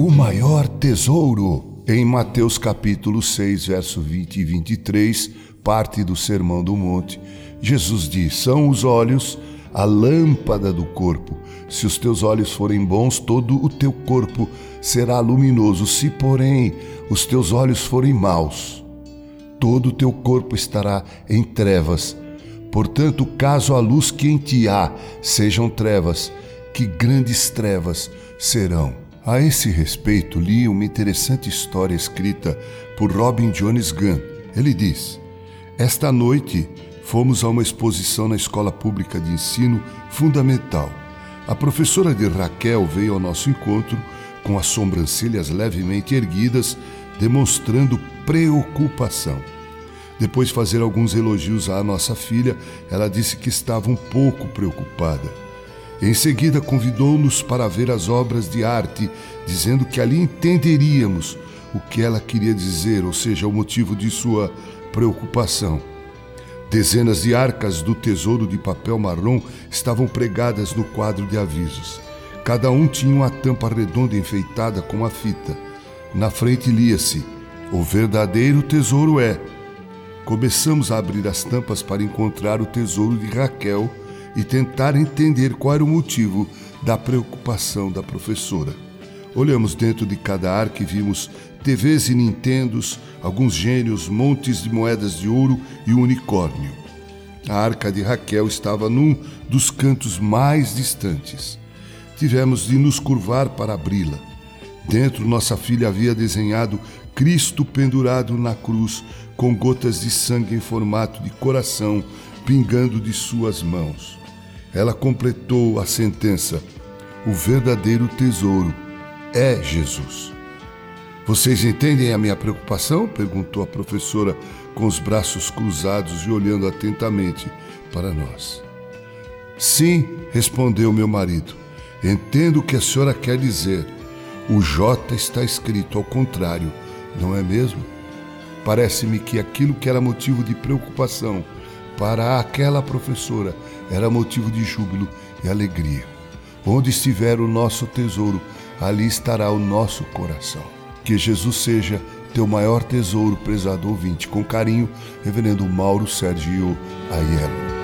o maior tesouro. Em Mateus capítulo 6, verso 20 e 23, parte do Sermão do Monte, Jesus diz: São os olhos a lâmpada do corpo. Se os teus olhos forem bons, todo o teu corpo será luminoso. Se, porém, os teus olhos forem maus, todo o teu corpo estará em trevas. Portanto, caso a luz que em ti há sejam trevas, que grandes trevas serão. A esse respeito, li uma interessante história escrita por Robin Jones Gunn. Ele diz: Esta noite fomos a uma exposição na Escola Pública de Ensino Fundamental. A professora de Raquel veio ao nosso encontro com as sobrancelhas levemente erguidas, demonstrando preocupação. Depois de fazer alguns elogios à nossa filha, ela disse que estava um pouco preocupada. Em seguida, convidou-nos para ver as obras de arte, dizendo que ali entenderíamos o que ela queria dizer, ou seja, o motivo de sua preocupação. Dezenas de arcas do tesouro de papel marrom estavam pregadas no quadro de avisos. Cada um tinha uma tampa redonda enfeitada com a fita. Na frente lia-se: O verdadeiro tesouro é. Começamos a abrir as tampas para encontrar o tesouro de Raquel e tentar entender qual era o motivo da preocupação da professora. Olhamos dentro de cada arca e vimos TVs e Nintendos, alguns gênios, montes de moedas de ouro e um unicórnio. A arca de Raquel estava num dos cantos mais distantes. Tivemos de nos curvar para abri-la. Dentro, nossa filha havia desenhado Cristo pendurado na cruz, com gotas de sangue em formato de coração pingando de suas mãos. Ela completou a sentença: o verdadeiro tesouro é Jesus. Vocês entendem a minha preocupação? perguntou a professora com os braços cruzados e olhando atentamente para nós. Sim, respondeu meu marido. Entendo o que a senhora quer dizer. O J está escrito ao contrário, não é mesmo? Parece-me que aquilo que era motivo de preocupação para aquela professora era motivo de júbilo e alegria. Onde estiver o nosso tesouro, ali estará o nosso coração. Que Jesus seja teu maior tesouro, prezado ouvinte. Com carinho, Reverendo Mauro Sergio Aiello.